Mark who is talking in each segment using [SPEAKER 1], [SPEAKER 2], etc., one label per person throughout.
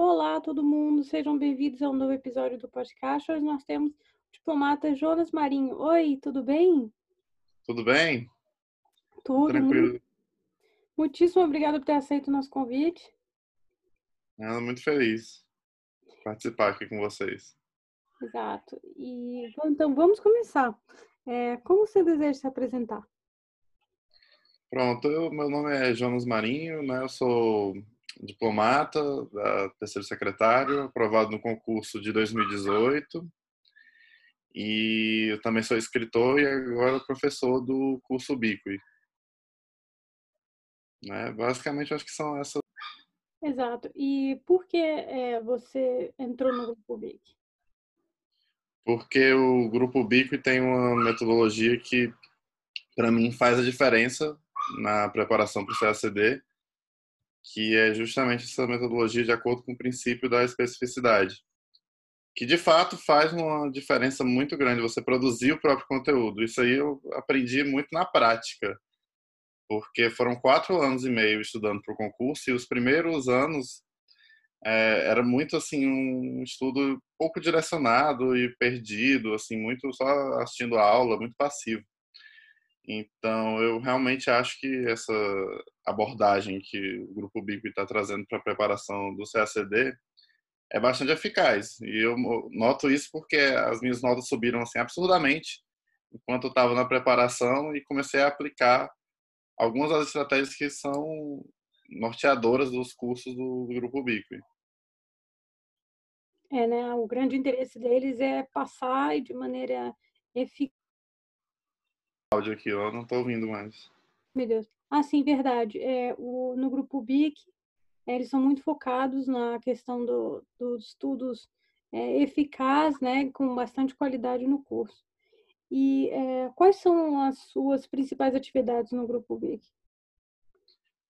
[SPEAKER 1] Olá, todo mundo, sejam bem-vindos a um novo episódio do podcast. Hoje nós temos o diplomata Jonas Marinho. Oi, tudo bem?
[SPEAKER 2] Tudo bem?
[SPEAKER 1] Tudo.
[SPEAKER 2] Tranquilo.
[SPEAKER 1] Muitíssimo obrigado por ter aceito o nosso convite.
[SPEAKER 2] Eu muito feliz de participar aqui com vocês.
[SPEAKER 1] Exato. E então vamos começar. É, como você deseja se apresentar?
[SPEAKER 2] Pronto, eu, meu nome é Jonas Marinho, né? Eu sou diplomata da terceiro secretário, aprovado no concurso de 2018. E eu também sou escritor e agora professor do curso Ubiqui. Né? Basicamente, acho que são essas.
[SPEAKER 1] Exato. E por que é, você entrou no grupo Ubiqui?
[SPEAKER 2] Porque o grupo Ubiqui tem uma metodologia que, para mim, faz a diferença na preparação para o CACD que é justamente essa metodologia de acordo com o princípio da especificidade, que de fato faz uma diferença muito grande você produzir o próprio conteúdo. Isso aí eu aprendi muito na prática, porque foram quatro anos e meio estudando para o concurso e os primeiros anos é, era muito assim um estudo pouco direcionado e perdido, assim muito só assistindo a aula, muito passivo. Então, eu realmente acho que essa abordagem que o Grupo BIP está trazendo para a preparação do CACD é bastante eficaz. E eu noto isso porque as minhas notas subiram assim absurdamente enquanto eu estava na preparação e comecei a aplicar algumas das estratégias que são norteadoras dos cursos do, Grupo BIP.
[SPEAKER 1] É, né? O grande interesse deles é passar de maneira eficaz
[SPEAKER 2] áudio aqui, eu não estou ouvindo mais.
[SPEAKER 1] Meu Deus. Ah, sim, verdade. É, o, no grupo BIC, é, eles são muito focados na questão do, dos estudos é, eficaz, né, com bastante qualidade no curso. E é, quais são as suas principais atividades no grupo BIC?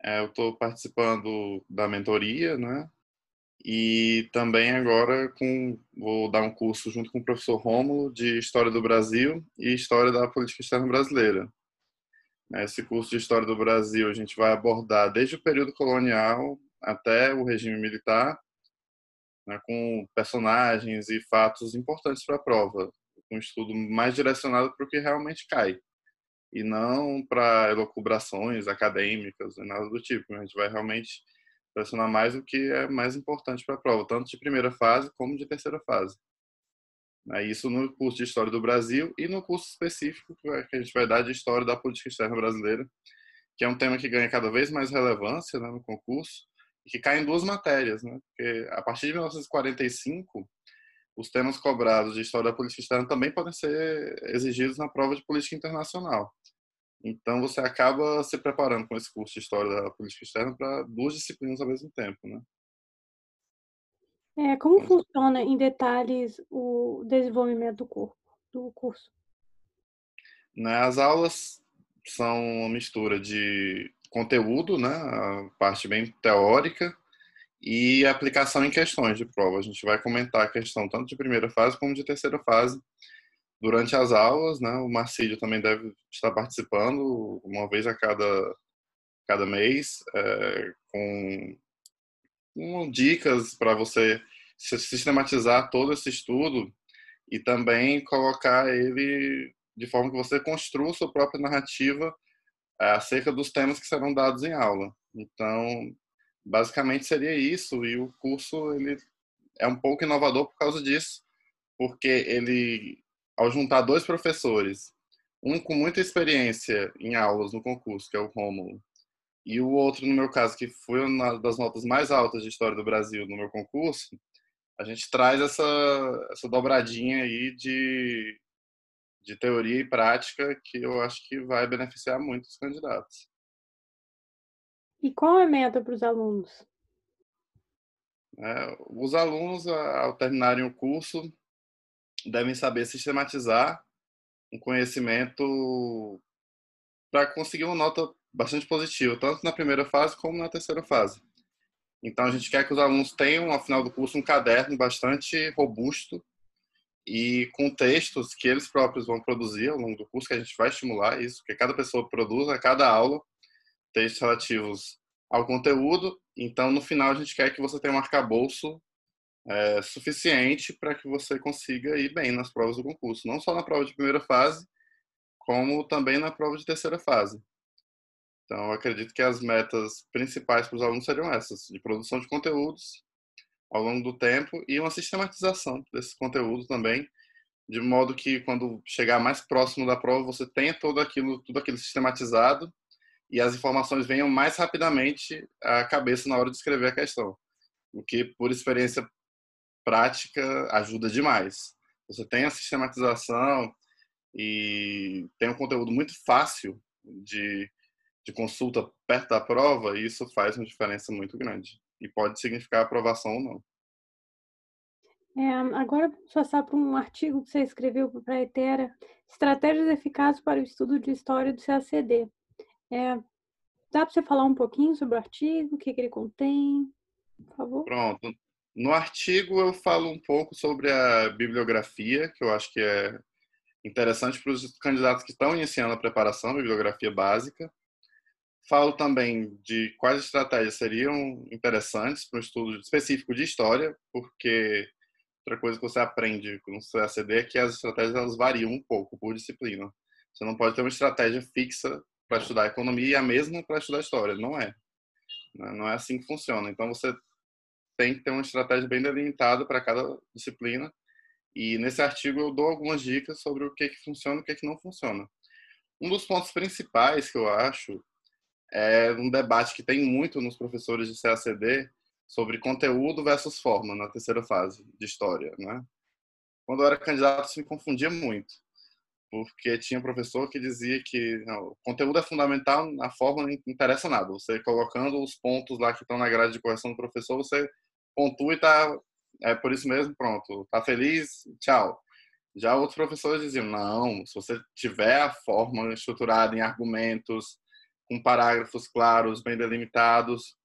[SPEAKER 2] É, eu estou participando da mentoria, né? E também agora com, vou dar um curso junto com o professor Rômulo de História do Brasil e História da Política Externa Brasileira. Esse curso de História do Brasil a gente vai abordar desde o período colonial até o regime militar, né, com personagens e fatos importantes para a prova, um estudo mais direcionado para o que realmente cai, e não para elucubrações acadêmicas, nada do tipo. A gente vai realmente selecionar mais o que é mais importante para a prova, tanto de primeira fase como de terceira fase. Isso no curso de História do Brasil e no curso específico que a gente vai dar de História da Política Externa Brasileira, que é um tema que ganha cada vez mais relevância né, no concurso e que cai em duas matérias. Né? Porque a partir de 1945, os temas cobrados de História da Política Externa também podem ser exigidos na prova de Política Internacional. Então você acaba se preparando com esse curso de História da Política Externa para duas disciplinas ao mesmo tempo, né?
[SPEAKER 1] É, como funciona em detalhes o desenvolvimento do, corpo, do curso?
[SPEAKER 2] Né, as aulas são uma mistura de conteúdo, né, a parte bem teórica, e aplicação em questões de prova. A gente vai comentar a questão tanto de primeira fase como de terceira fase durante as aulas, né? O Marcílio também deve estar participando uma vez a cada, cada mês, é, com, com dicas para você sistematizar todo esse estudo e também colocar ele de forma que você construa sua própria narrativa é, acerca dos temas que serão dados em aula. Então, basicamente seria isso e o curso ele é um pouco inovador por causa disso, porque ele ao juntar dois professores, um com muita experiência em aulas no concurso, que é o Rômulo, e o outro, no meu caso, que foi uma das notas mais altas de História do Brasil no meu concurso, a gente traz essa, essa dobradinha aí de, de teoria e prática que eu acho que vai beneficiar muito os candidatos.
[SPEAKER 1] E qual é a meta para os alunos?
[SPEAKER 2] É, os alunos, ao terminarem o curso, devem saber sistematizar um conhecimento para conseguir uma nota bastante positiva, tanto na primeira fase como na terceira fase. Então, a gente quer que os alunos tenham, ao final do curso, um caderno bastante robusto e com textos que eles próprios vão produzir ao longo do curso, que a gente vai estimular isso, que cada pessoa produza a cada aula textos relativos ao conteúdo Então, no final, a gente quer que você tenha um arcabouço é, suficiente para que você consiga ir bem nas provas do concurso, não só na prova de primeira fase, como também na prova de terceira fase. Então, acredito que as metas principais para os alunos seriam essas: de produção de conteúdos ao longo do tempo e uma sistematização desses conteúdos também, de modo que quando chegar mais próximo da prova você tenha todo aquilo, tudo aquilo sistematizado e as informações venham mais rapidamente à cabeça na hora de escrever a questão, o que por experiência prática ajuda demais. Você tem a sistematização e tem um conteúdo muito fácil de, de consulta perto da prova, e isso faz uma diferença muito grande. E pode significar aprovação ou não.
[SPEAKER 1] É, agora vamos passar para um artigo que você escreveu para a Etera, Estratégias Eficazes para o Estudo de História do CACD. É, dá para você falar um pouquinho sobre o artigo, o que, que ele contém, por favor?
[SPEAKER 2] Pronto. No artigo eu falo um pouco sobre a bibliografia, que eu acho que é interessante para os candidatos que estão iniciando a preparação, bibliografia básica. Falo também de quais estratégias seriam interessantes para um estudo específico de história, porque Outra coisa que você aprende com o CACD é que as estratégias elas variam um pouco por disciplina. Você não pode ter uma estratégia fixa para estudar economia e a mesma para estudar história. Não é. Não é assim que funciona. Então você tem que ter uma estratégia bem delimitada para cada disciplina. E nesse artigo eu dou algumas dicas sobre o que, que funciona e o que, que não funciona. Um dos pontos principais que eu acho é um debate que tem muito nos professores de CACD, sobre conteúdo versus forma na terceira fase de história, né? Quando eu era candidato, isso me confundia muito, porque tinha professor que dizia que não, o conteúdo é fundamental, a forma não interessa nada. Você colocando os pontos lá que estão na grade de correção do professor, você pontua e tá é por isso mesmo, pronto, tá feliz, tchau. Já outros professores diziam, não, se você tiver a forma estruturada em argumentos, com parágrafos claros, bem delimitados,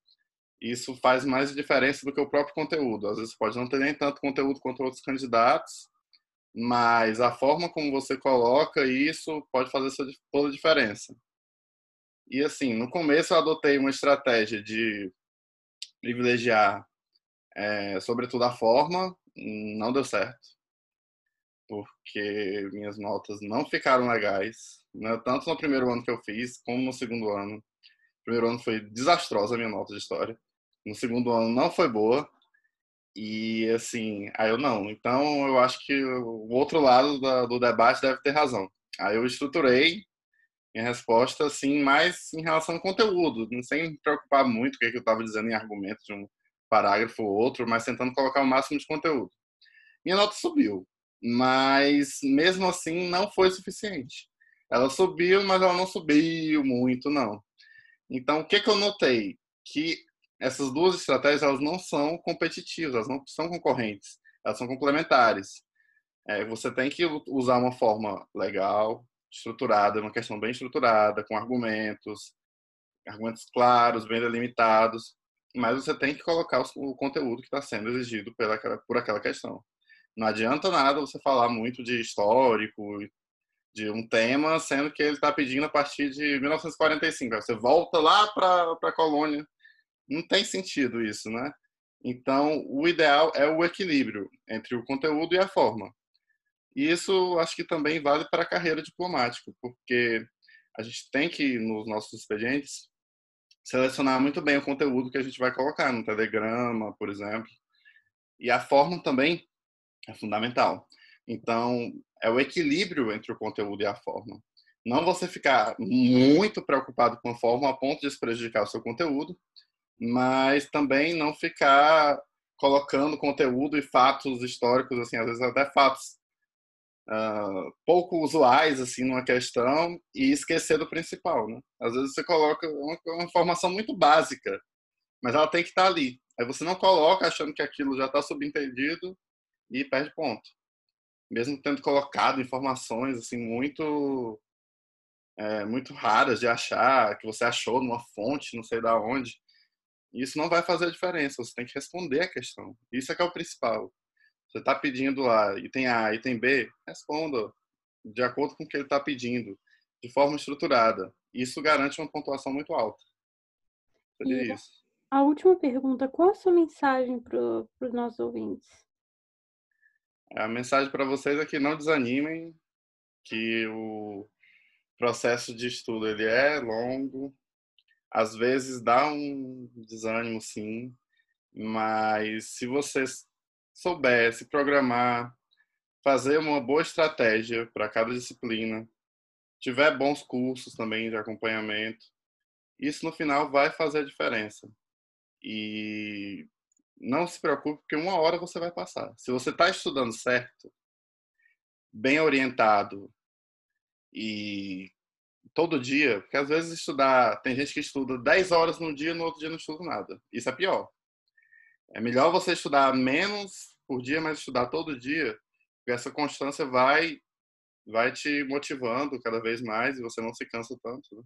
[SPEAKER 2] isso faz mais diferença do que o próprio conteúdo. Às vezes pode não ter nem tanto conteúdo quanto outros candidatos, mas a forma como você coloca isso pode fazer toda a diferença. E assim, no começo eu adotei uma estratégia de privilegiar, é, sobretudo a forma, não deu certo, porque minhas notas não ficaram legais, né? tanto no primeiro ano que eu fiz, como no segundo ano. Primeiro ano foi desastrosa a minha nota de história no segundo ano não foi boa. E assim, aí eu não. Então eu acho que o outro lado da, do debate deve ter razão. Aí eu estruturei minha resposta assim, mais em relação ao conteúdo, sem me preocupar muito o que, que eu estava dizendo em argumento de um parágrafo ou outro, mas tentando colocar o máximo de conteúdo. Minha nota subiu, mas mesmo assim não foi suficiente. Ela subiu, mas ela não subiu muito, não. Então, o que, que eu notei? Que essas duas estratégias elas não são competitivas, elas não são concorrentes, elas são complementares. É, você tem que usar uma forma legal, estruturada, uma questão bem estruturada, com argumentos, argumentos claros, bem delimitados, mas você tem que colocar o conteúdo que está sendo exigido pela, por aquela questão. Não adianta nada você falar muito de histórico, de um tema, sendo que ele está pedindo a partir de 1945. Você volta lá para a colônia não tem sentido isso, né? Então, o ideal é o equilíbrio entre o conteúdo e a forma. E isso acho que também vale para a carreira diplomática, porque a gente tem que, nos nossos expedientes, selecionar muito bem o conteúdo que a gente vai colocar no telegrama, por exemplo. E a forma também é fundamental. Então, é o equilíbrio entre o conteúdo e a forma. Não você ficar muito preocupado com a forma a ponto de prejudicar o seu conteúdo, mas também não ficar colocando conteúdo e fatos históricos, assim, às vezes até fatos uh, pouco usuais, assim, numa questão e esquecer do principal, né? Às vezes você coloca uma, uma informação muito básica, mas ela tem que estar ali. Aí você não coloca achando que aquilo já está subentendido e perde ponto. Mesmo tendo colocado informações, assim, muito é, muito raras de achar, que você achou numa fonte, não sei da onde, isso não vai fazer a diferença, você tem que responder a questão. Isso é que é o principal. Você está pedindo lá item A, item B, responda de acordo com o que ele está pedindo, de forma estruturada. Isso garante uma pontuação muito alta.
[SPEAKER 1] Seria isso. a última pergunta: qual a sua mensagem para os nossos ouvintes?
[SPEAKER 2] A mensagem para vocês é que não desanimem, que o processo de estudo ele é longo, às vezes dá um desânimo, sim, mas se você souber se programar, fazer uma boa estratégia para cada disciplina, tiver bons cursos também de acompanhamento, isso no final vai fazer a diferença. E não se preocupe, porque uma hora você vai passar. Se você está estudando certo, bem orientado e todo dia, porque às vezes estudar, tem gente que estuda 10 horas no dia, no outro dia não estuda nada. Isso é pior. É melhor você estudar menos por dia, mas estudar todo dia, porque essa constância vai vai te motivando cada vez mais e você não se cansa tanto. Né?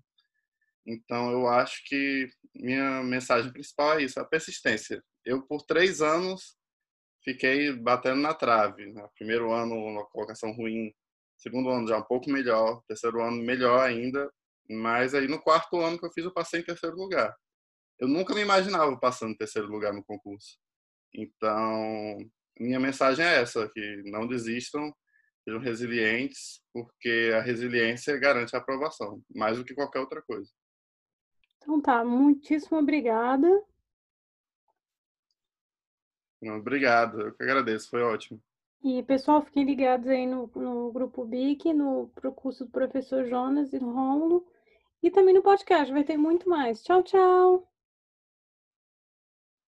[SPEAKER 2] Então, eu acho que minha mensagem principal é isso, a persistência. Eu, por três anos, fiquei batendo na trave. Né? Primeiro ano, uma colocação ruim. Segundo ano, já um pouco melhor. Terceiro ano, melhor ainda. Mas aí, no quarto ano que eu fiz, eu passei em terceiro lugar. Eu nunca me imaginava passando em terceiro lugar no concurso. Então, minha mensagem é essa, que não desistam, sejam resilientes, porque a resiliência garante a aprovação, mais do que qualquer outra coisa.
[SPEAKER 1] Então tá, muitíssimo obrigada.
[SPEAKER 2] Obrigado, eu que agradeço, foi ótimo.
[SPEAKER 1] E pessoal, fiquem ligados aí no, no grupo BIC, no curso do professor Jonas e Rômulo, e também no podcast, vai ter muito mais. Tchau, tchau!